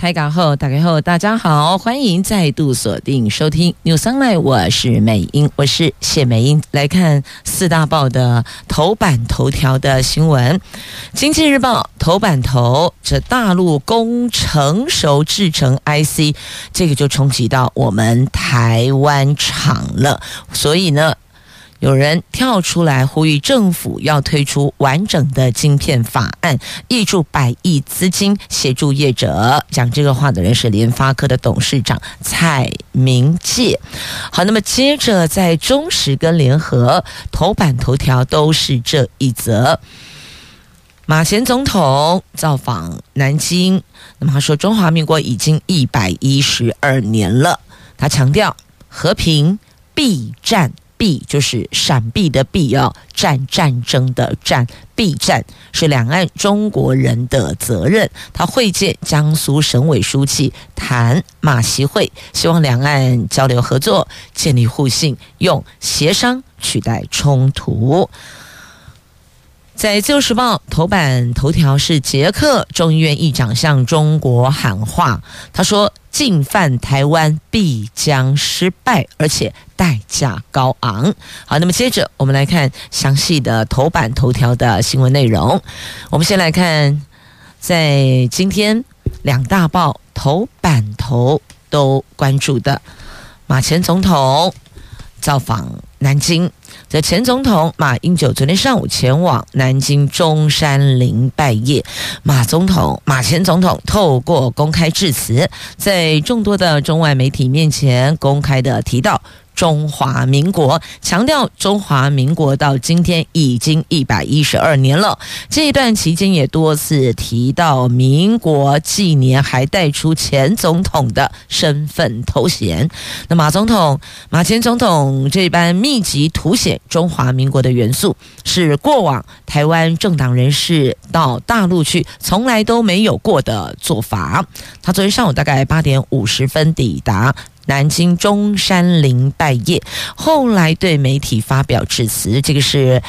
开港后，打开后，大家好，欢迎再度锁定收听 New Sunlight，我是美英，我是谢美英。来看四大报的头版头条的新闻，《经济日报》头版头，这大陆工成熟制成 IC，这个就冲击到我们台湾厂了，所以呢。有人跳出来呼吁政府要推出完整的晶片法案，挹注百亿资金协助业者。讲这个话的人是联发科的董事长蔡明介。好，那么接着在中时跟联合头版头条都是这一则。马前总统造访南京，那么他说中华民国已经一百一十二年了，他强调和平避战。避就是闪避的避，要战战争的战，避战是两岸中国人的责任。他会见江苏省委书记，谈马习会，希望两岸交流合作，建立互信，用协商取代冲突。在《自由时报》头版头条是捷克众议院议长向中国喊话，他说：“进犯台湾必将失败，而且代价高昂。”好，那么接着我们来看详细的头版头条的新闻内容。我们先来看，在今天两大报头版头都关注的马前总统造访南京。在前总统马英九昨天上午前往南京中山陵拜谒，马总统、马前总统透过公开致辞，在众多的中外媒体面前公开的提到。中华民国强调，中华民国到今天已经一百一十二年了。这一段期间也多次提到民国纪年，还带出前总统的身份头衔。那马总统、马前总统这般密集凸显中华民国的元素，是过往台湾政党人士到大陆去从来都没有过的做法。他昨天上午大概八点五十分抵达。南京中山陵拜谒，后来对媒体发表致辞。这个是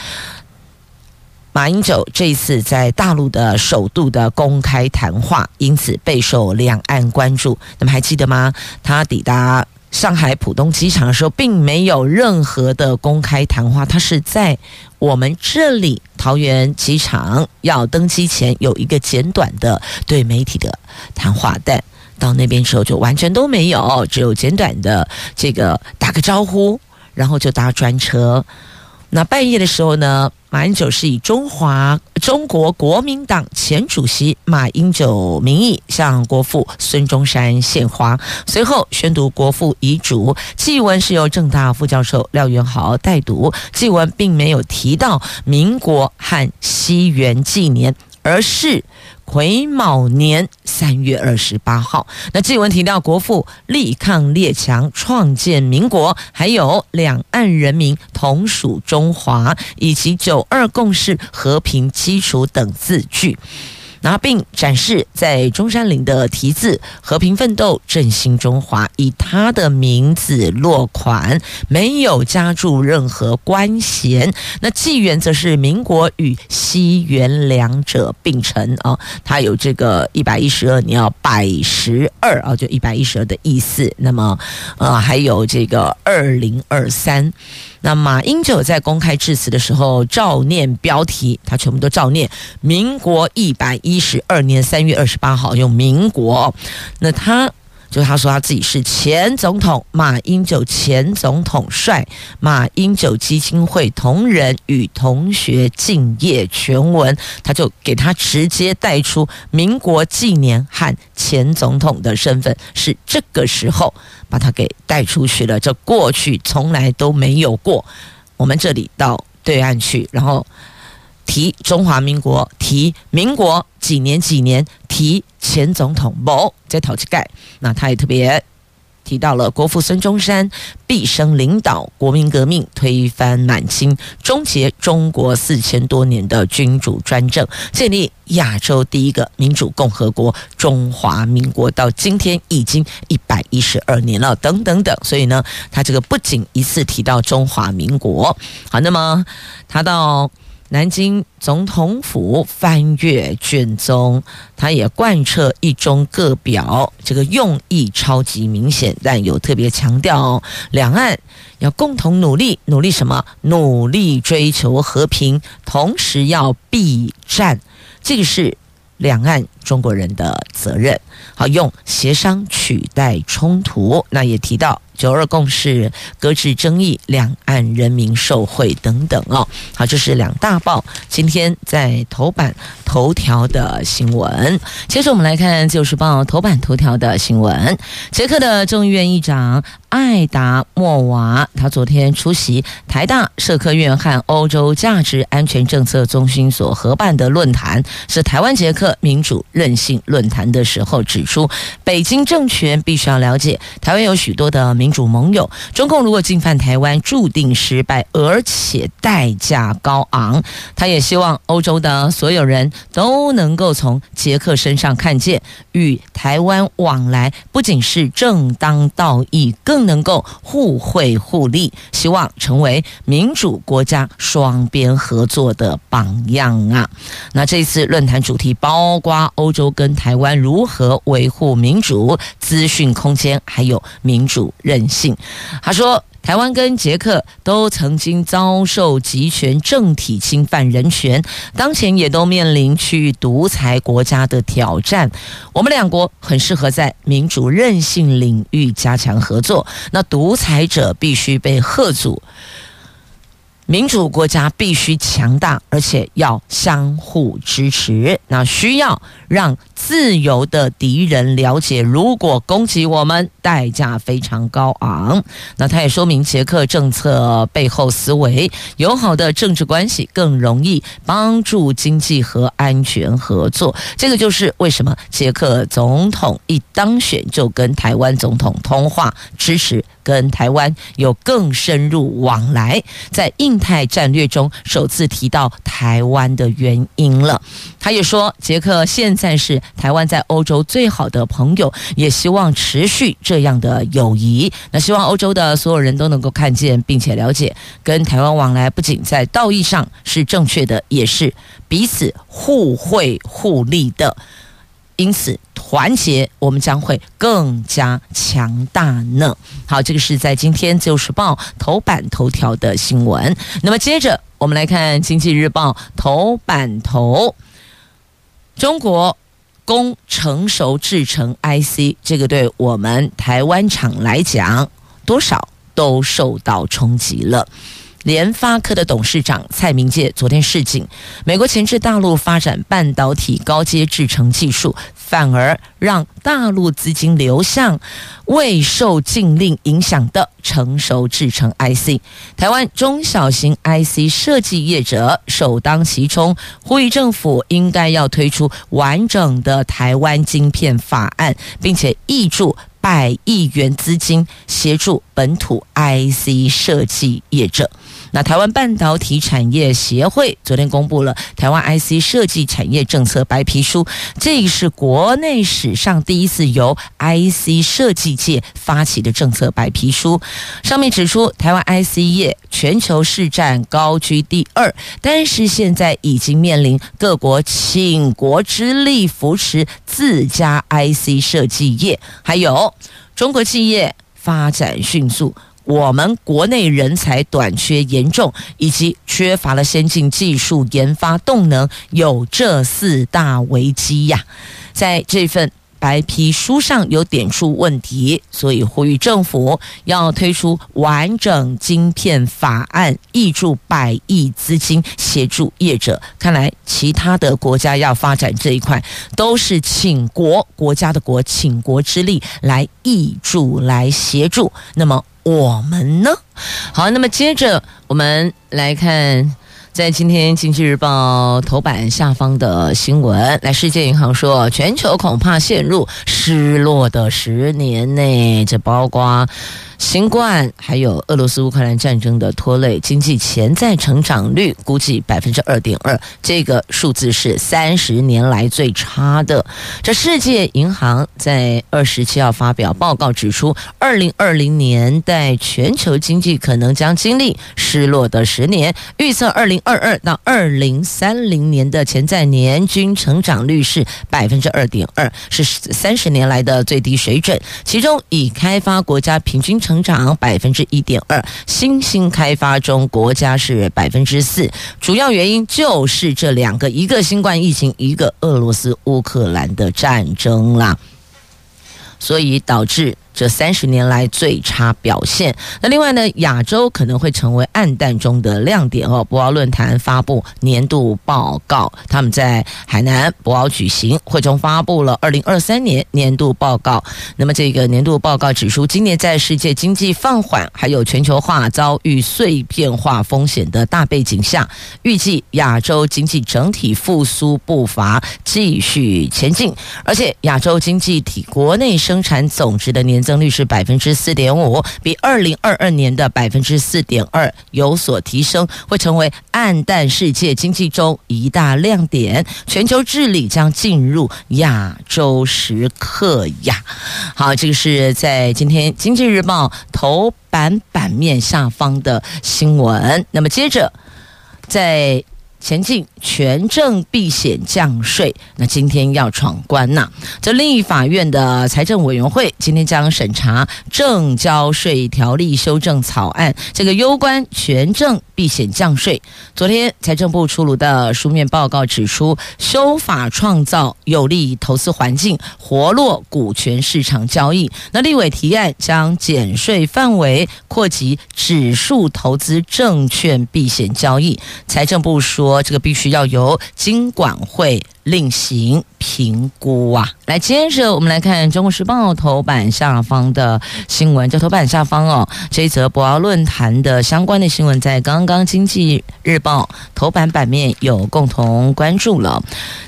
马英九这一次在大陆的首度的公开谈话，因此备受两岸关注。那么还记得吗？他抵达上海浦东机场的时候，并没有任何的公开谈话，他是在我们这里桃园机场要登机前有一个简短的对媒体的谈话，但。到那边之后就完全都没有，只有简短的这个打个招呼，然后就搭专车。那半夜的时候呢，马英九是以中华中国国民党前主席马英九名义向国父孙中山献花，随后宣读国父遗嘱。祭文是由政大副教授廖元豪代读，祭文并没有提到民国和西元纪年，而是。癸卯年三月二十八号，那祭文提到国父力抗列强，创建民国，还有两岸人民同属中华，以及九二共识和平基础等字句。然后并展示在中山陵的题字“和平奋斗，振兴中华”，以他的名字落款，没有加注任何官衔。那纪元则是民国与西元两者并称啊，它有这个一百一十二年要百十二啊，就一百一十二的意思。那么呃，还有这个二零二三。那马英九在公开致辞的时候照念标题，他全部都照念。民国一百一十二年三月二十八号，用民国。那他就他说他自己是前总统马英九，前总统帅马英九基金会同仁与同学敬业全文，他就给他直接带出民国纪年和前总统的身份，是这个时候。把他给带出去了，这过去从来都没有过。我们这里到对岸去，然后提中华民国，提民国几年几年，提前总统某在讨气盖。那他也特别。提到了国父孙中山毕生领导国民革命，推翻满清，终结中国四千多年的君主专政，建立亚洲第一个民主共和国中华民国，到今天已经一百一十二年了，等等等。所以呢，他这个不仅一次提到中华民国，好，那么他到。南京总统府翻阅卷宗，他也贯彻一中各表，这个用意超级明显，但有特别强调，两岸要共同努力，努力什么？努力追求和平，同时要避战，这个是两岸中国人的责任。好，用协商取代冲突，那也提到。九二共识，搁置争议，两岸人民受惠等等哦。好，这是两大报今天在头版头条的新闻。接着我们来看《就是报》头版头条的新闻。捷克的众议院议长艾达莫娃，他昨天出席台大社科院和欧洲价值安全政策中心所合办的论坛，是台湾捷克民主韧性论坛的时候，指出北京政权必须要了解台湾有许多的民。主盟友，中共如果进犯台湾，注定失败，而且代价高昂。他也希望欧洲的所有人都能够从捷克身上看见，与台湾往来不仅是正当道义，更能够互惠互利，希望成为民主国家双边合作的榜样啊！那这次论坛主题包括欧洲跟台湾如何维护民主、资讯空间，还有民主韧性，他说，台湾跟捷克都曾经遭受集权政体侵犯人权，当前也都面临去独裁国家的挑战。我们两国很适合在民主韧性领域加强合作。那独裁者必须被吓阻。民主国家必须强大，而且要相互支持。那需要让自由的敌人了解，如果攻击我们，代价非常高昂。那他也说明，捷克政策背后思维，友好的政治关系更容易帮助经济和安全合作。这个就是为什么捷克总统一当选就跟台湾总统通话，支持跟台湾有更深入往来，在印太战略中首次提到台湾的原因了。他也说，捷克现在是台湾在欧洲最好的朋友，也希望持续这样的友谊。那希望欧洲的所有人都能够看见并且了解，跟台湾往来不仅在道义上是正确的，也是彼此互惠互利的。因此，团结我们将会更加强大呢。好，这个是在今天《自由时报》头版头条的新闻。那么接着我们来看《经济日报》头版头，中国功成熟制成 IC，这个对我们台湾厂来讲，多少都受到冲击了。联发科的董事长蔡明介昨天示警，美国前置大陆发展半导体高阶制成技术，反而让大陆资金流向未受禁令影响的成熟制程 IC。台湾中小型 IC 设计业者首当其冲，呼吁政府应该要推出完整的台湾晶片法案，并且挹注百亿元资金协助本土 IC 设计业者。那台湾半导体产业协会昨天公布了台湾 IC 设计产业政策白皮书，这是国内史上第一次由 IC 设计界发起的政策白皮书。上面指出，台湾 IC 业全球市占高居第二，但是现在已经面临各国倾国之力扶持自家 IC 设计业，还有中国企业发展迅速。我们国内人才短缺严重，以及缺乏了先进技术研发动能，有这四大危机呀。在这份白皮书上有点出问题，所以呼吁政府要推出完整晶片法案，挹注百亿资金协助业者。看来其他的国家要发展这一块，都是请国国家的国，请国之力来挹注来协助。那么。我们呢？好，那么接着我们来看在今天《经济日报》头版下方的新闻，来，世界银行说，全球恐怕陷入失落的十年内，这包括。新冠还有俄罗斯乌克兰战争的拖累，经济潜在成长率估计百分之二点二，这个数字是三十年来最差的。这世界银行在二十七号发表报告指出，二零二零年代全球经济可能将经历失落的十年，预测二零二二到二零三零年的潜在年均成长率是百分之二点二，是三十年来的最低水准。其中，已开发国家平均成长百分之一点二，新兴开发中国家是百分之四，主要原因就是这两个，一个新冠疫情，一个俄罗斯乌克兰的战争啦，所以导致。这三十年来最差表现。那另外呢，亚洲可能会成为暗淡中的亮点哦。博鳌论坛发布年度报告，他们在海南博鳌举行会中发布了二零二三年年度报告。那么这个年度报告指出，今年在世界经济放缓，还有全球化遭遇碎片化风险的大背景下，预计亚洲经济整体复苏步伐继续前进，而且亚洲经济体国内生产总值的年增率是百分之四点五，比二零二二年的百分之四点二有所提升，会成为暗淡世界经济中一大亮点。全球治理将进入亚洲时刻呀！好，这个是在今天《经济日报》头版版面下方的新闻。那么接着在。前进权证避险降税，那今天要闯关呐！这立法院的财政委员会今天将审查证交税条例修正草案，这个攸关权证避险降税。昨天财政部出炉的书面报告指出，修法创造有利于投资环境，活络股权市场交易。那立委提案将减税范围扩及指数投资证券避险交易。财政部说。这个必须要由金管会另行评估啊！来，接着我们来看《中国时报》头版下方的新闻。就头版下方哦，这一则博鳌论坛的相关的新闻，在刚刚《经济日报》头版版面有共同关注了。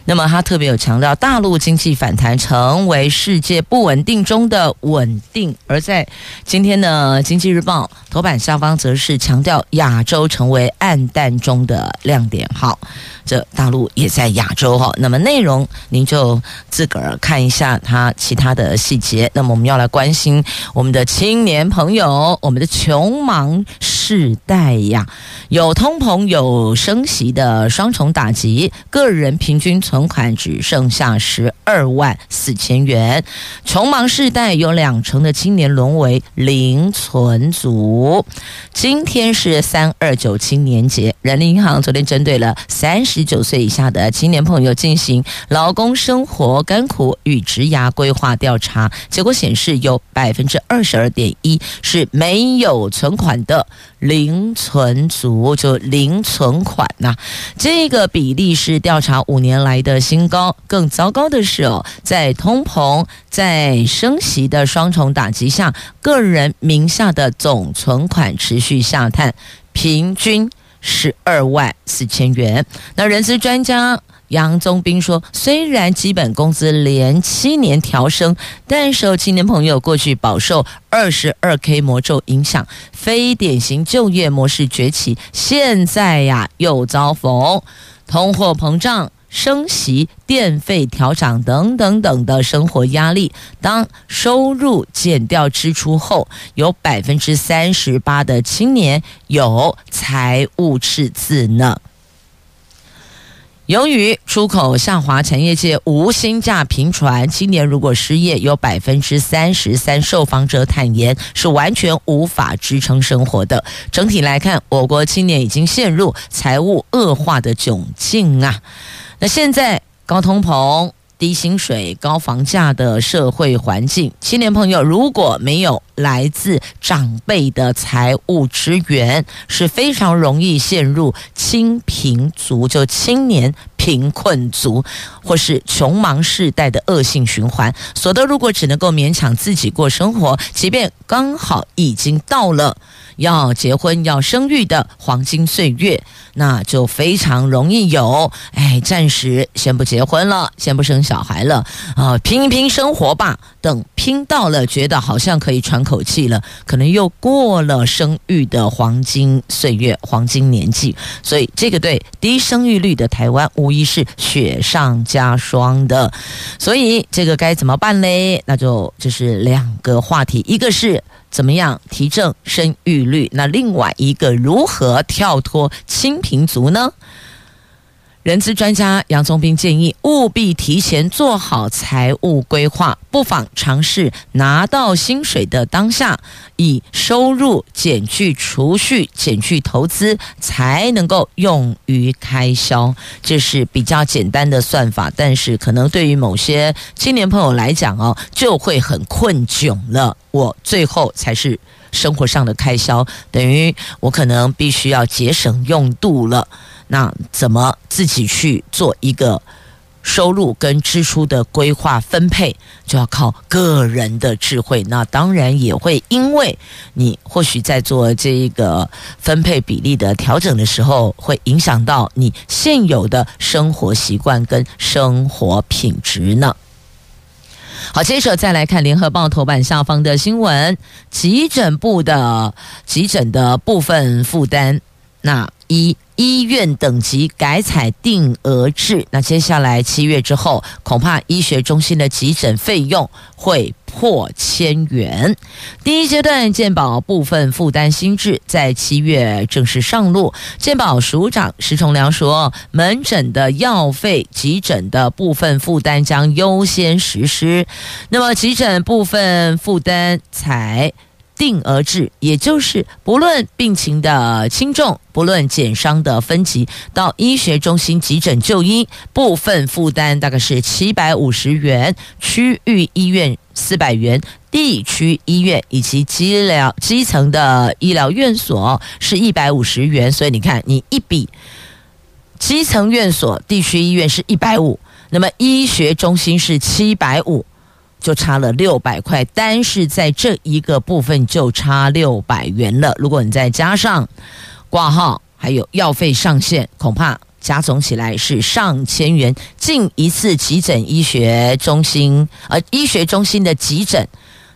那么，他特别有强调，大陆经济反弹成为世界不稳定中的稳定。而在今天的《经济日报》头版下方，则是强调亚洲成为暗淡中的亮点。好，这大陆也在亚洲哈。那么内容您就自个儿看一下它其他的细节。那么我们要来关心我们的青年朋友，我们的穷忙世代呀，有通膨有升息的双重打击，个人平均存款只剩下十二万四千元。穷忙世代有两成的青年沦为零存族。今天是三二九青年节，人民银行昨天针对了的三十九岁以下的青年朋友进行劳工生活甘苦与职涯规划调查，结果显示有百分之二十二点一是没有存款的零存族，就零存款呐、这个比例是调查五年来的新高。更糟糕的是哦，在通膨、在升息的双重打击下，个人名下的总存款持续下探，平均。十二万四千元。那人资专家杨宗斌说，虽然基本工资连七年调升，但受青年朋友过去饱受二十二 K 魔咒影响，非典型就业模式崛起，现在呀又遭逢通货膨胀。升息、电费调涨等等等的生活压力，当收入减掉支出后，有百分之三十八的青年有财务赤字呢。由于出口下滑，产业界无薪假频传，青年如果失业，有百分之三十三受访者坦言是完全无法支撑生活的。整体来看，我国青年已经陷入财务恶化的窘境啊。那现在高通膨、低薪水、高房价的社会环境，青年朋友如果没有来自长辈的财务支援，是非常容易陷入清贫族，就青年贫困族，或是穷忙世代的恶性循环。所得如果只能够勉强自己过生活，即便刚好已经到了。要结婚要生育的黄金岁月，那就非常容易有。哎，暂时先不结婚了，先不生小孩了，啊，拼一拼生活吧。等拼到了，觉得好像可以喘口气了，可能又过了生育的黄金岁月、黄金年纪。所以，这个对低生育率的台湾无一是雪上加霜的。所以，这个该怎么办嘞？那就就是两个话题，一个是。怎么样提振生育率？那另外一个如何跳脱清贫族呢？人资专家杨宗斌建议，务必提前做好财务规划，不妨尝试拿到薪水的当下，以收入减去储蓄、减去投资，才能够用于开销。这是比较简单的算法，但是可能对于某些青年朋友来讲哦，就会很困窘了。我最后才是生活上的开销，等于我可能必须要节省用度了。那怎么自己去做一个收入跟支出的规划分配，就要靠个人的智慧。那当然也会因为你或许在做这一个分配比例的调整的时候，会影响到你现有的生活习惯跟生活品质呢。好，接着再来看联合报头版下方的新闻：急诊部的急诊的部分负担。那医医院等级改采定额制，那接下来七月之后，恐怕医学中心的急诊费用会破千元。第一阶段鉴保部分负担新制在七月正式上路。鉴保署长石崇良说，门诊的药费、急诊的部分负担将优先实施。那么急诊部分负担才。定额制，也就是不论病情的轻重，不论减伤的分级，到医学中心急诊就医，部分负担大概是七百五十元，区域医院四百元，地区医院以及基疗基层的医疗院所是一百五十元。所以你看，你一比，基层院所、地区医院是一百五，那么医学中心是七百五。就差了六百块，单是在这一个部分就差六百元了。如果你再加上挂号还有药费上限，恐怕加总起来是上千元。进一次急诊医学中心，呃，医学中心的急诊。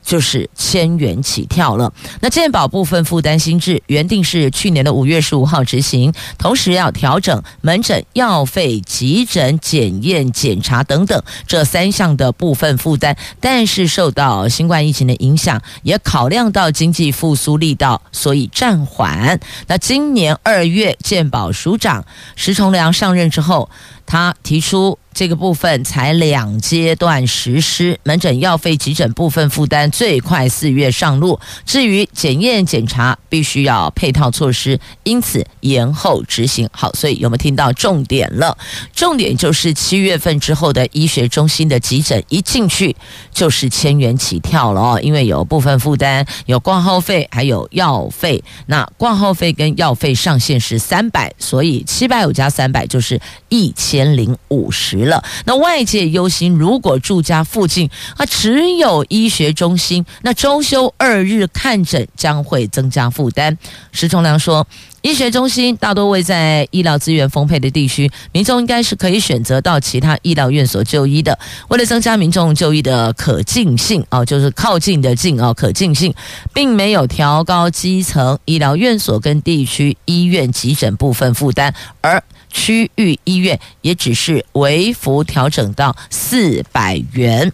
就是千元起跳了。那健保部分负担新制原定是去年的五月十五号执行，同时要调整门诊药费、急诊检验检查等等这三项的部分负担，但是受到新冠疫情的影响，也考量到经济复苏力道，所以暂缓。那今年二月，健保署长石崇良上任之后，他提出。这个部分才两阶段实施，门诊药费、急诊部分负担最快四月上路。至于检验检查，必须要配套措施，因此延后执行。好，所以有没有听到重点了？重点就是七月份之后的医学中心的急诊一进去就是千元起跳了哦，因为有部分负担，有挂号费，还有药费。那挂号费跟药费上限是三百，所以七百五加三百就是一千千零五十。了，那外界忧心，如果住家附近啊只有医学中心，那周休二日看诊将会增加负担。石崇良说，医学中心大多位在医疗资源丰沛的地区，民众应该是可以选择到其他医疗院所就医的。为了增加民众就医的可近性哦，就是靠近的近哦，可近性，并没有调高基层医疗院所跟地区医院急诊部分负担，而。区域医院也只是微幅调整到四百元，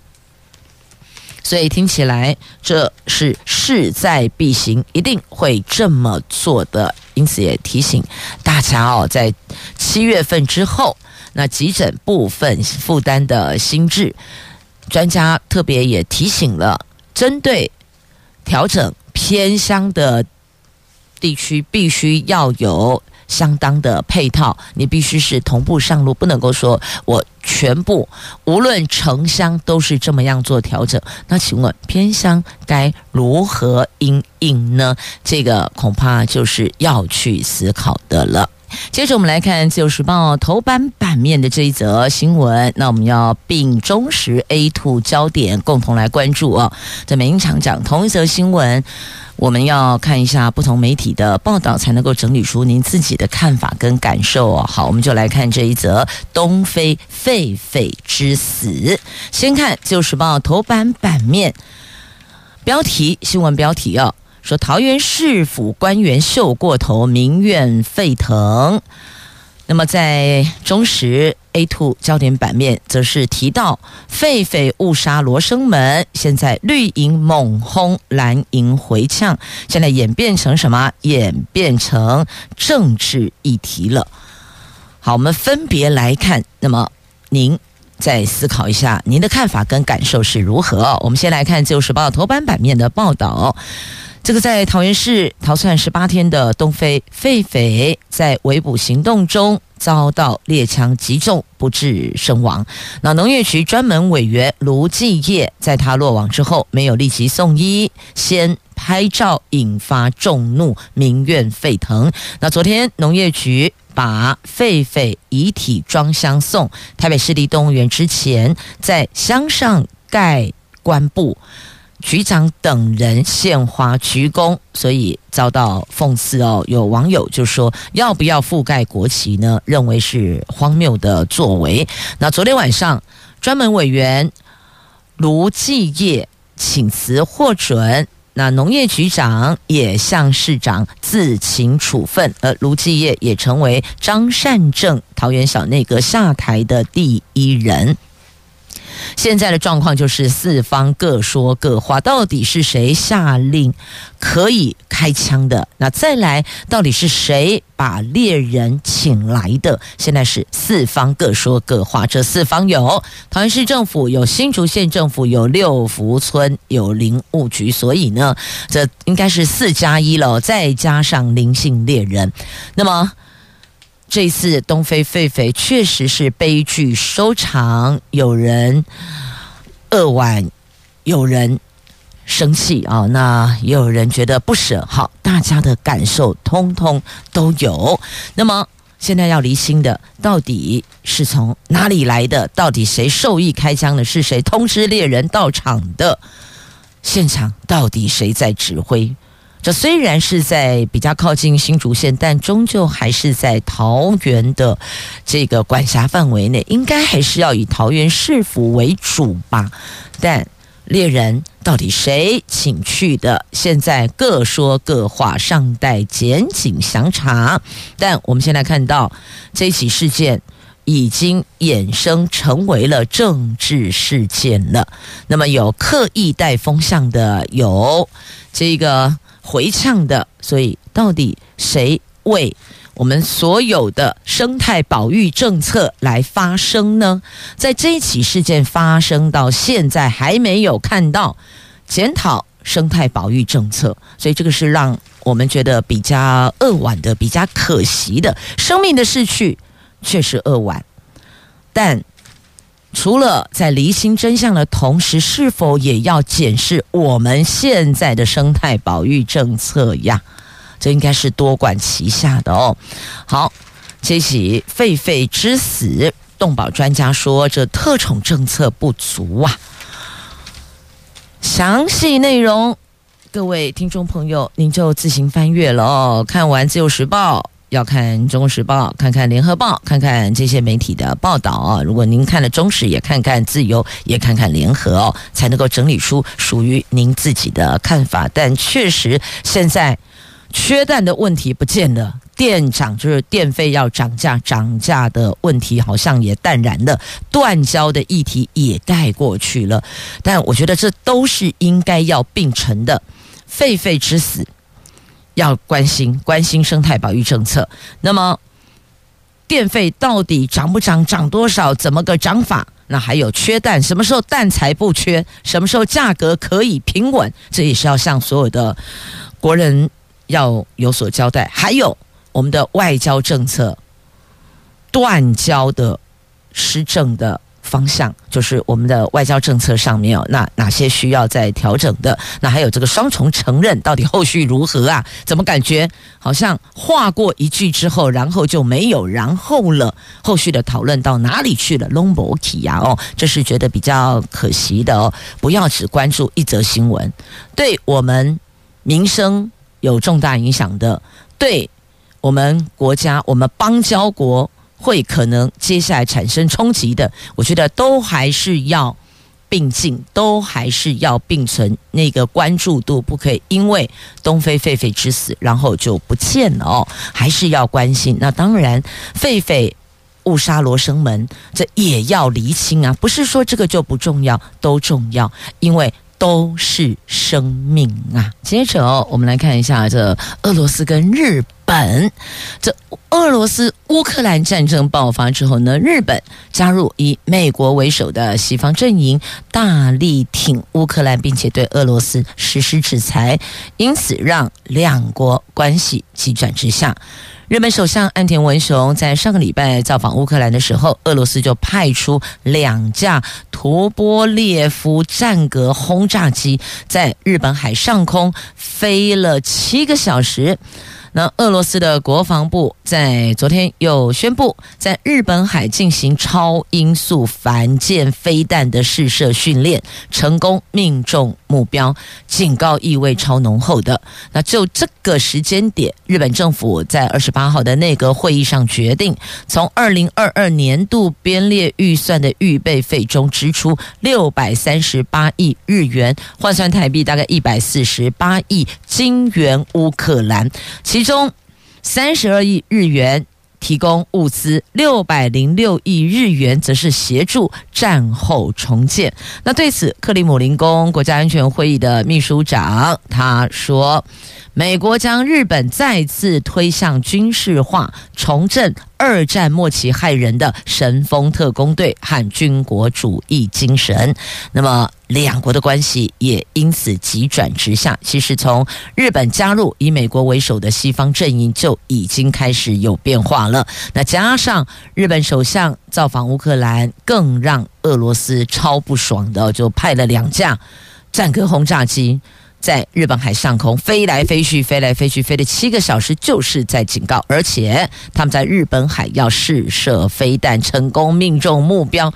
所以听起来这是势在必行，一定会这么做的。因此也提醒大家哦，在七月份之后，那急诊部分负担的心智，专家特别也提醒了，针对调整偏乡的地区，必须要有。相当的配套，你必须是同步上路，不能够说我全部无论城乡都是这么样做调整。那请问偏乡该如何应应呢？这个恐怕就是要去思考的了。接着我们来看《自由时报》头版版面的这一则新闻，那我们要并中时 A two 焦点共同来关注哦。在每一场讲同一则新闻，我们要看一下不同媒体的报道，才能够整理出您自己的看法跟感受哦。好，我们就来看这一则东非狒狒之死。先看《旧时报》头版版面标题，新闻标题哦。说桃园市府官员秀过头，民怨沸腾。那么在中时 A two 焦点版面，则是提到狒狒误杀罗生门，现在绿营猛轰蓝营回呛，现在演变成什么？演变成政治议题了。好，我们分别来看。那么您再思考一下，您的看法跟感受是如何？我们先来看《自由时报》头版版面的报道。这个在桃园市逃窜十八天的东非狒狒，在围捕行动中遭到猎枪击中，不治身亡。那农业局专门委员卢继业在他落网之后，没有立即送医，先拍照，引发众怒，民怨沸腾。那昨天农业局把狒狒遗体装箱送台北市立动物园之前，在箱上盖棺布。局长等人献花鞠躬，所以遭到讽刺哦。有网友就说：“要不要覆盖国旗呢？”认为是荒谬的作为。那昨天晚上，专门委员卢继业请辞获准，那农业局长也向市长自请处分，而卢继业也成为张善政桃园小内阁下台的第一人。现在的状况就是四方各说各话，到底是谁下令可以开枪的？那再来，到底是谁把猎人请来的？现在是四方各说各话。这四方有桃园市政府，有新竹县政府，有六福村，有林务局。所以呢，这应该是四加一了，再加上林姓猎人。那么。这次东非狒狒确实是悲剧收场，有人扼腕，有人生气啊，那也有人觉得不舍。好，大家的感受通通都有。那么现在要离心的，到底是从哪里来的？到底谁授意开枪的？是谁通知猎人到场的？现场到底谁在指挥？这虽然是在比较靠近新竹县，但终究还是在桃园的这个管辖范围内，应该还是要以桃园市府为主吧。但猎人到底谁请去的？现在各说各话，尚待检警详查。但我们现在看到这起事件已经衍生成为了政治事件了。那么有刻意带风向的，有这个。回呛的，所以到底谁为我们所有的生态保育政策来发声呢？在这一起事件发生到现在，还没有看到检讨生态保育政策，所以这个是让我们觉得比较扼腕的、比较可惜的。生命的逝去确实扼腕，但。除了在厘清真相的同时，是否也要检视我们现在的生态保育政策呀？这应该是多管齐下的哦。好，这起狒狒之死，动保专家说这特宠政策不足啊。详细内容，各位听众朋友，您就自行翻阅了哦。看完《自由时报》。要看《中时报》，看看《联合报》，看看这些媒体的报道啊。如果您看了《中时》，也看看《自由》，也看看《联合》哦，才能够整理出属于您自己的看法。但确实，现在缺蛋的问题不见了，电涨就是电费要涨价，涨价的问题好像也淡然了，断交的议题也盖过去了。但我觉得这都是应该要并存的。狒狒之死。要关心关心生态保育政策。那么，电费到底涨不涨？涨多少？怎么个涨法？那还有缺蛋，什么时候蛋才不缺？什么时候价格可以平稳？这也是要向所有的国人要有所交代。还有我们的外交政策断交的施政的。方向就是我们的外交政策上面哦，那哪些需要再调整的？那还有这个双重承认到底后续如何啊？怎么感觉好像划过一句之后，然后就没有然后了？后续的讨论到哪里去了？拢无去呀哦，这是觉得比较可惜的哦。不要只关注一则新闻，对我们民生有重大影响的，对我们国家、我们邦交国。会可能接下来产生冲击的，我觉得都还是要并进，都还是要并存。那个关注度不可以因为东非狒狒之死，然后就不见了哦，还是要关心。那当然，狒狒误杀罗生门，这也要厘清啊，不是说这个就不重要，都重要，因为。都是生命啊！接着，我们来看一下这俄罗斯跟日本。这俄罗斯乌克兰战争爆发之后呢，日本加入以美国为首的西方阵营，大力挺乌克兰，并且对俄罗斯实施制裁，因此让两国关系急转直下。日本首相岸田文雄在上个礼拜造访乌克兰的时候，俄罗斯就派出两架图波列夫战格轰炸机在日本海上空飞了七个小时。那俄罗斯的国防部在昨天又宣布，在日本海进行超音速反舰飞弹的试射训练，成功命中目标，警告意味超浓厚的。那就这个时间点，日本政府在二十八号的内阁会议上决定，从二零二二年度编列预算的预备费中支出六百三十八亿日元，换算台币大概一百四十八亿金元乌克兰，其。中三十二亿日元提供物资，六百零六亿日元则是协助战后重建。那对此，克里姆林宫国家安全会议的秘书长他说。美国将日本再次推向军事化，重振二战末期害人的神风特工队和军国主义精神。那么，两国的关系也因此急转直下。其实，从日本加入以美国为首的西方阵营就已经开始有变化了。那加上日本首相造访乌克兰，更让俄罗斯超不爽的，就派了两架战格轰炸机。在日本海上空飞来飞去，飞来飞去，飞了七个小时，就是在警告。而且他们在日本海要试射飞弹，成功命中目标，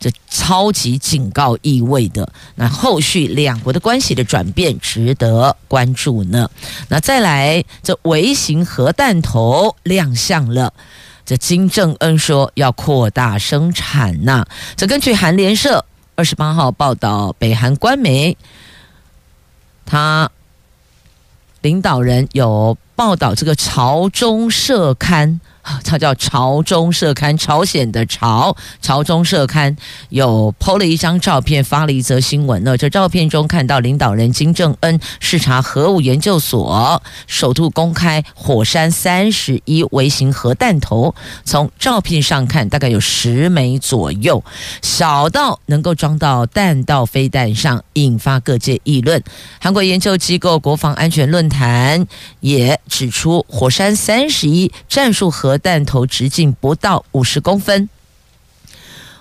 这超级警告意味的。那后续两国的关系的转变值得关注呢？那再来，这微型核弹头亮相了。这金正恩说要扩大生产呐。这根据韩联社二十八号报道，北韩官媒。他领导人有报道，这个朝中社刊。它叫朝中社刊，朝鲜的朝，朝中社刊有 PO 了一张照片，发了一则新闻呢。这照片中看到领导人金正恩视察核武研究所，首度公开火山三十一微型核弹头。从照片上看，大概有十枚左右，小到能够装到弹道飞弹上，引发各界议论。韩国研究机构国防安全论坛也指出，火山三十一战术核。弹头直径不到五十公分，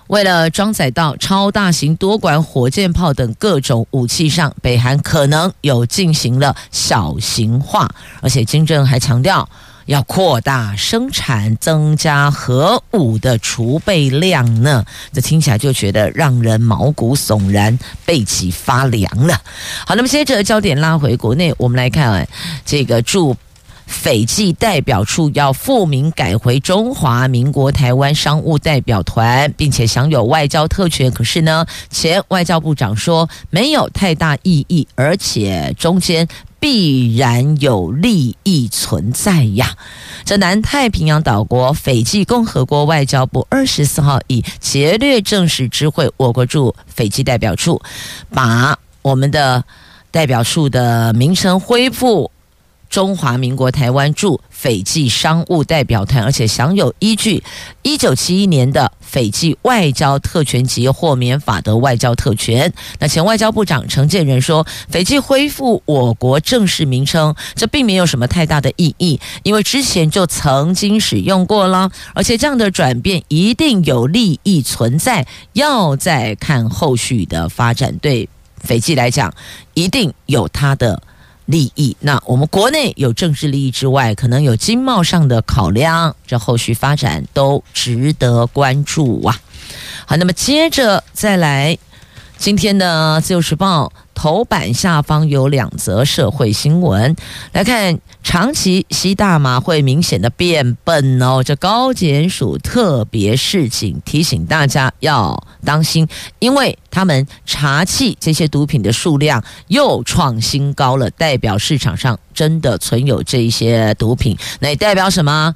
为了装载到超大型多管火箭炮等各种武器上，北韩可能有进行了小型化，而且金正还强调要扩大生产，增加核武的储备量呢。这听起来就觉得让人毛骨悚然，背脊发凉了。好，那么接着焦点拉回国内，我们来看这个驻。斐济代表处要复名改回中华民国台湾商务代表团，并且享有外交特权。可是呢，前外交部长说没有太大意义，而且中间必然有利益存在呀。这南太平洋岛国斐济共和国外交部二十四号以捷略正式知会我国驻斐济代表处，把我们的代表处的名称恢复。中华民国台湾驻斐济商务代表团，而且享有依据一九七一年的斐济外交特权及豁免法的外交特权。那前外交部长陈建仁说，斐济恢复我国正式名称，这并没有什么太大的意义，因为之前就曾经使用过了，而且这样的转变一定有利益存在，要再看后续的发展。对斐济来讲，一定有它的。利益，那我们国内有政治利益之外，可能有经贸上的考量，这后续发展都值得关注啊。好，那么接着再来，今天的《自由时报》。头版下方有两则社会新闻，来看长期吸大麻会明显的变笨哦。这高检署特别示警，提醒大家要当心，因为他们查缉这些毒品的数量又创新高了，代表市场上真的存有这一些毒品，那代表什么？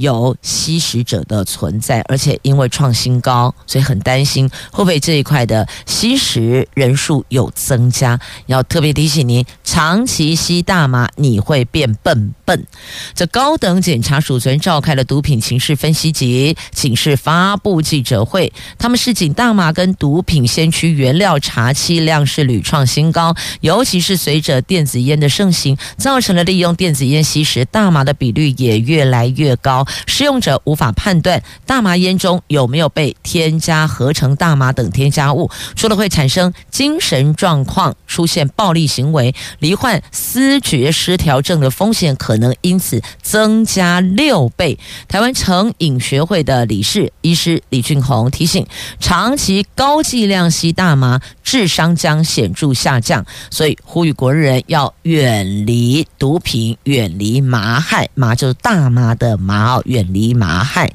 有吸食者的存在，而且因为创新高，所以很担心会不会这一块的吸食人数有增加。要特别提醒您，长期吸大麻你会变笨笨。这高等检察署昨天召开了毒品情势分析及警示发布记者会，他们示警大麻跟毒品先驱原料查缉量是屡创新高，尤其是随着电子烟的盛行，造成了利用电子烟吸食大麻的比率也越来越高。使用者无法判断大麻烟中有没有被添加合成大麻等添加物，除了会产生精神状况、出现暴力行为、罹患思觉失调症的风险可能因此增加六倍。台湾成瘾学会的理事医师李俊宏提醒，长期高剂量吸大麻，智商将显著下降，所以呼吁国人要远离毒品，远离麻害。麻就是大麻的麻哦，远离麻害。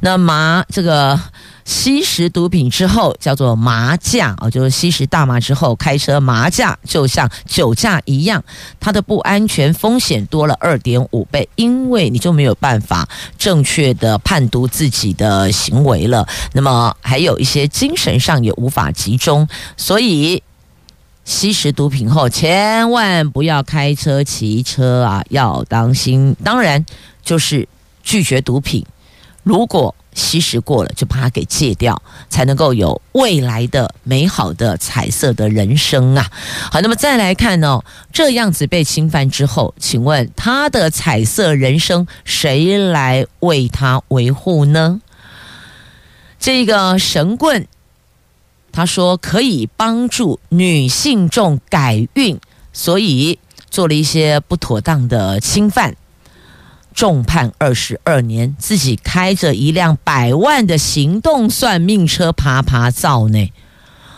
那麻这个吸食毒品之后叫做麻驾啊，就是吸食大麻之后开车麻驾，就像酒驾一样，它的不安全风险多了二点五倍，因为你就没有办法正确的判读自己的行为了。那么还有一些精神上也无法集中，所以，吸食毒品后千万不要开车、骑车啊，要当心。当然，就是拒绝毒品。如果吸食过了，就把它给戒掉，才能够有未来的美好的彩色的人生啊！好，那么再来看哦，这样子被侵犯之后，请问他的彩色人生谁来为他维护呢？这个神棍。他说可以帮助女性众改运，所以做了一些不妥当的侵犯，重判二十二年。自己开着一辆百万的行动算命车趴趴走呢。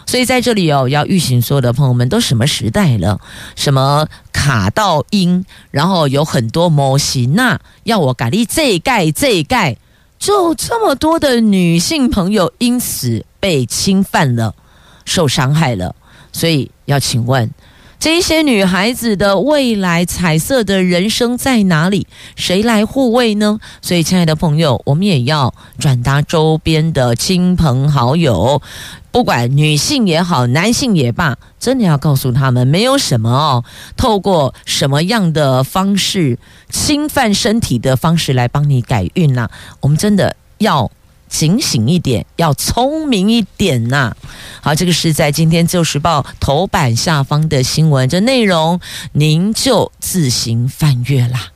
所以在这里哦，要预醒所有的朋友们，都什么时代了？什么卡到音，然后有很多模型呐，要我改立这一盖这一盖，就这么多的女性朋友因此。被侵犯了，受伤害了，所以要请问这些女孩子的未来彩色的人生在哪里？谁来护卫呢？所以，亲爱的朋友，我们也要转达周边的亲朋好友，不管女性也好，男性也罢，真的要告诉他们，没有什么哦，透过什么样的方式侵犯身体的方式来帮你改运呐、我们真的要。警醒一点，要聪明一点呐、好，这个是在今天《旧时报》头版下方的新闻，这内容您就自行翻阅啦。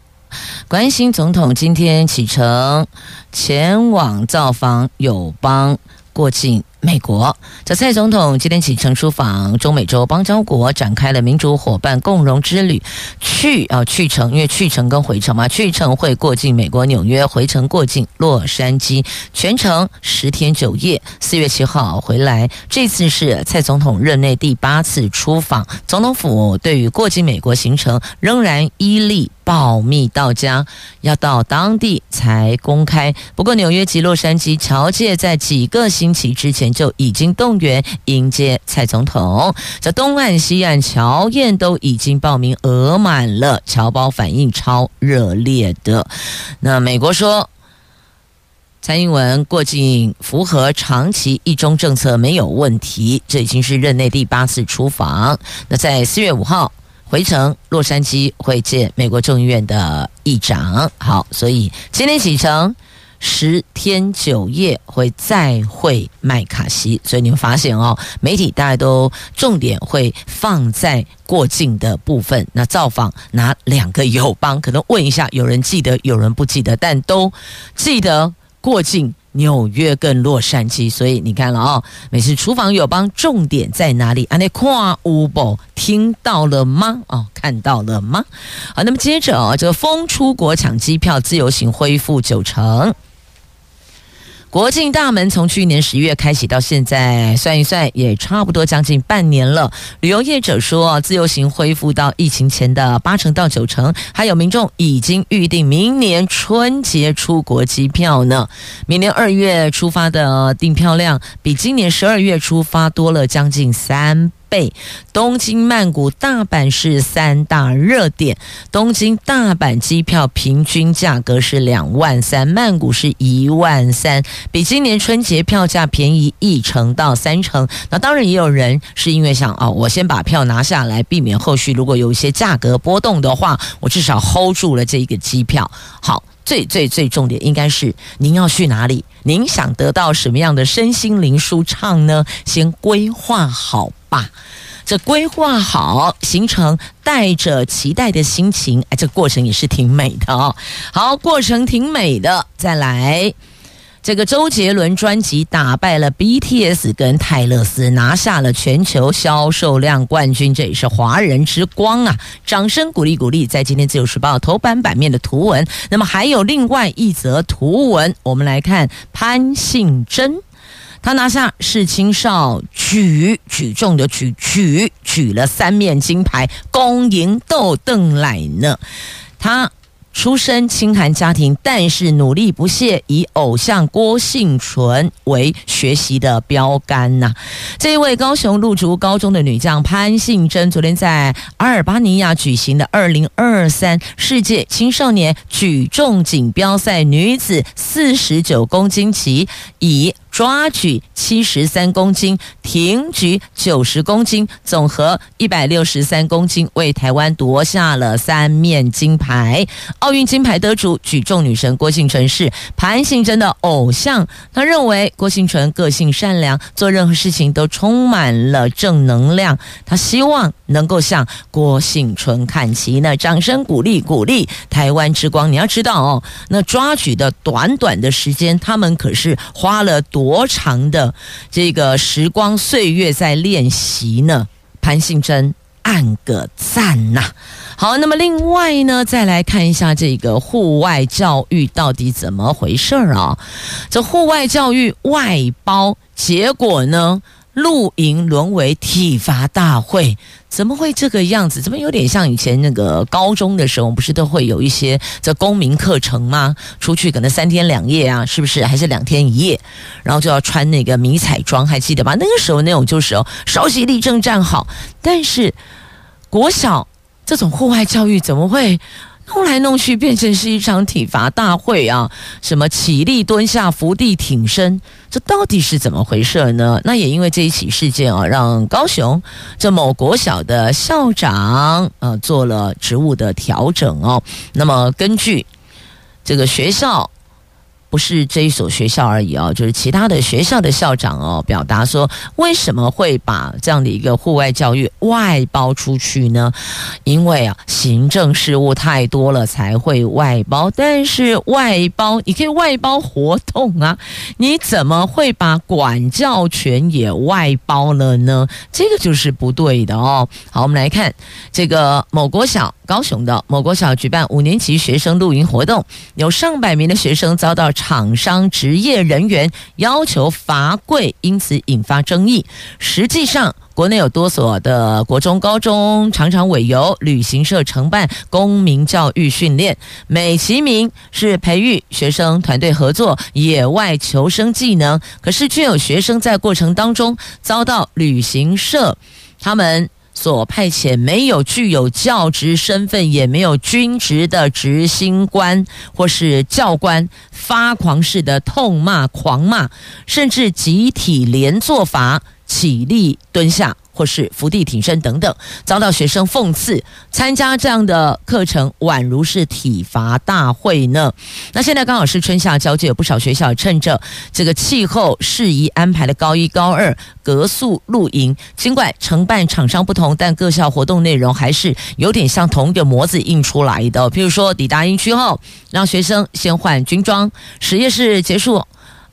关心总统今天启程前往造访友邦，过境。美国，这蔡总统今天启程出访中美洲邦交国，展开了民主伙伴共荣之旅。去啊，去程，因为去程跟回程嘛，去程会过境美国纽约，回程过境洛杉矶，全程十天九夜。四月七号回来，这次是蔡总统任内第八次出访。总统府对于过境美国行程仍然依例。保密到家，要到当地才公开。不过，纽约及洛杉矶侨界在几个星期之前就已经动员迎接蔡总统。这东岸、西岸侨宴都已经报名额满了，侨胞反应超热烈的。那美国说，蔡英文过境符合长期一中政策没有问题，这已经是任内第八次出访。那在四月五号。回程洛杉矶会见美国众议院的议长。好，所以今天启程十天九夜会再会麦卡锡，所以你会发现哦，媒体大家都重点会放在过境的部分。那造访哪两个友邦？可能问一下，有人记得，有人不记得，但都记得过境。纽约跟洛杉矶，所以你看了哦，每次出访友邦重点在哪里？啊，那跨乌宝听到了吗？哦，看到了吗？好，那么接着哦，这个风出国抢机票，自由行恢复九成。国境大门从去年十月开启到现在，算一算也差不多将近半年了。旅游业者说，自由行恢复到疫情前的八成到九成，还有民众已经预定明年春节出国机票呢。明年二月出发的订票量比今年十二月出发多了将近三倍，东京、曼谷、大阪是三大热点。东京、大阪机票平均价格是两万三，曼谷是一万三，比今年春节票价便宜一成到三成。那当然也有人是因为想哦，我先把票拿下来，避免后续如果有一些价格波动的话，我至少 hold 住了这一个机票。好，最最最重点应该是您要去哪里？您想得到什么样的身心灵舒畅呢？先规划好。吧，这规划好行程，带着期待的心情，哎，这过程也是挺美的哦。好，过程挺美的。再来，这个周杰伦专辑打败了 BTS 跟泰勒斯，拿下了全球销售量冠军，这也是华人之光啊！掌声鼓励鼓励，在今天自由时报头版版面的图文。那么还有另外一则图文，我们来看潘信珍。他拿下世青少举举重的举举举了三面金牌，恭迎豆邓来呢。他。出身清寒家庭，但是努力不懈，以偶像郭婞淳为学习的标杆呐。这一位高雄路竹高中的女将潘信珍，昨天在阿尔巴尼亚举行的二零二三世界青少年举重锦标赛女子四十九公斤级，以抓举七十三公斤、挺举九十公斤，总和一百六十三公斤，为台湾夺下了三面金牌。奥运金牌得主举重女神郭婞淳是潘信珍的偶像。他认为郭婞淳个性善良，做任何事情都充满了正能量。他希望能够向郭婞淳看齐。那掌声鼓励鼓励台湾之光。你要知道哦，那抓举的短短的时间，他们可是花了多。多长的这个时光岁月在练习呢？潘信珍按个赞呐！好，那么另外呢，再来看一下这个户外教育到底怎么回事儿啊？这户外教育外包，结果呢？露营沦为体罚大会，怎么会这个样子？怎么有点像以前那个高中的时候，不是都会有一些这公民课程吗？出去可能三天两夜啊，是不是？还是两天一夜？然后就要穿那个迷彩装，还记得吧？那个时候那种就是哦，稍息立正站好。但是国小这种户外教育怎么会？弄来弄去变成是一场体罚大会啊！什么起立、蹲下、伏地挺身，这到底是怎么回事呢？那也因为这一起事件啊，让高雄这某国小的校长呃做了职务的调整哦。那么根据这个学校。不是这一所学校而已哦，就是其他的学校的校长哦，表达说为什么会把这样的一个户外教育外包出去呢？因为啊，行政事务太多了才会外包。但是外包你可以外包活动啊，你怎么会把管教权也外包了呢？这个就是不对的哦。好，我们来看这个某国小，高雄的某国小举办五年级学生露营活动，有上百名的学生遭到。厂商职业人员要求罚跪，因此引发争议。实际上，国内有多所的国中、高中常常委由旅行社承办公民教育训练，美其名是培育学生团队合作、野外求生技能，可是却有学生在过程当中遭到旅行社他们。所派遣没有具有教职身份，也没有军职的执行官或是教官，发狂式的痛骂、狂骂，甚至集体连坐罚，起立蹲下。或是伏地挺身等等，遭到学生讽刺，参加这样的课程宛如是体罚大会呢。那现在刚好是春夏交界，有不少学校趁着这个气候适宜，安排了高一、高二隔宿露营。尽管承办厂商不同，但各校活动内容还是有点像同一个模子印出来的。譬如说，抵达营区后，让学生先换军装，实验室结束，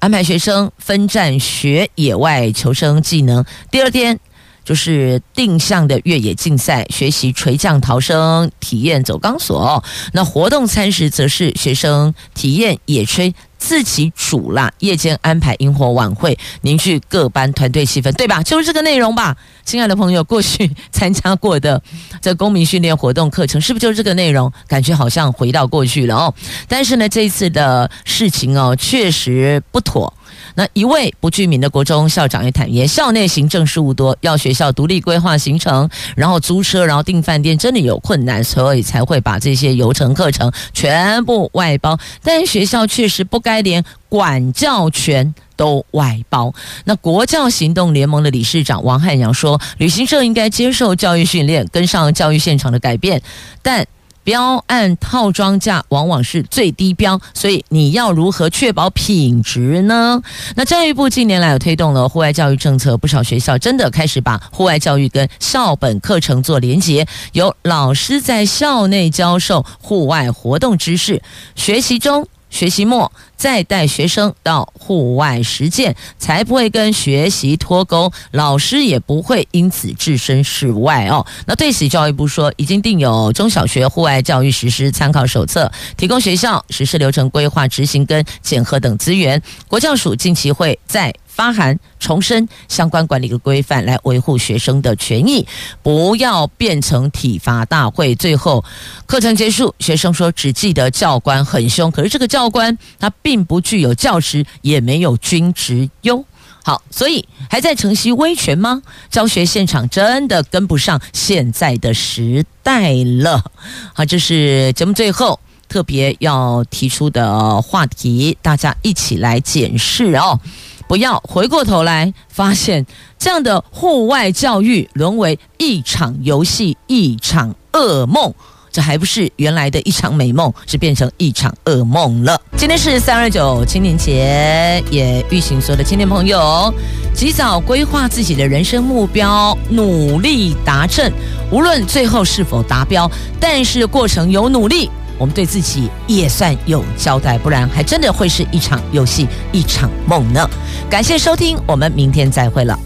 安排学生分站学野外求生技能。第二天。就是定向的越野竞赛，学习垂降逃生，体验走钢索。那活动餐食则是学生体验野炊，自己煮啦。夜间安排萤火晚会，凝聚各班团队气氛，对吧？就是这个内容吧，亲爱的朋友，过去参加过的这公民训练活动课程，是不是就是这个内容？感觉好像回到过去了哦。但是呢，这一次的事情哦，确实不妥。那一位不具名的国中校长也坦言，校内行政事务多，要学校独立规划行程，然后租车，然后订饭店，真的有困难，所以才会把这些游程课程全部外包。但学校确实不该连管教权都外包。那国教行动联盟的理事长王汉阳说，旅行社应该接受教育训练，跟上教育现场的改变，但。标按套装价往往是最低标，所以你要如何确保品质呢？那教育部近年来有推动了户外教育政策，不少学校真的开始把户外教育跟校本课程做连结，由老师在校内教授户外活动知识，学习中。学习末再带学生到户外实践，才不会跟学习脱钩，老师也不会因此置身事外哦。那对此，教育部说已经定有中小学户外教育实施参考手册，提供学校实施流程规划、执行跟检核等资源。国教署近期会在。发函重申相关管理的规范，来维护学生的权益，不要变成体罚大会。最后课程结束，学生说只记得教官很凶，可是这个教官他并不具有教职，也没有军职哟。好，所以还在承袭威权吗？教学现场真的跟不上现在的时代了。好，这是节目最后特别要提出的话题，大家一起来检视哦。不要回过头来发现，这样的户外教育沦为一场游戏，一场噩梦。这还不是原来的一场美梦，是变成一场噩梦了。今天是三二九青年节，也预请所有的青年朋友及早规划自己的人生目标，努力达成。无论最后是否达标，但是过程有努力。我们对自己也算有交代，不然还真的会是一场游戏，一场梦呢。感谢收听，我们明天再会了。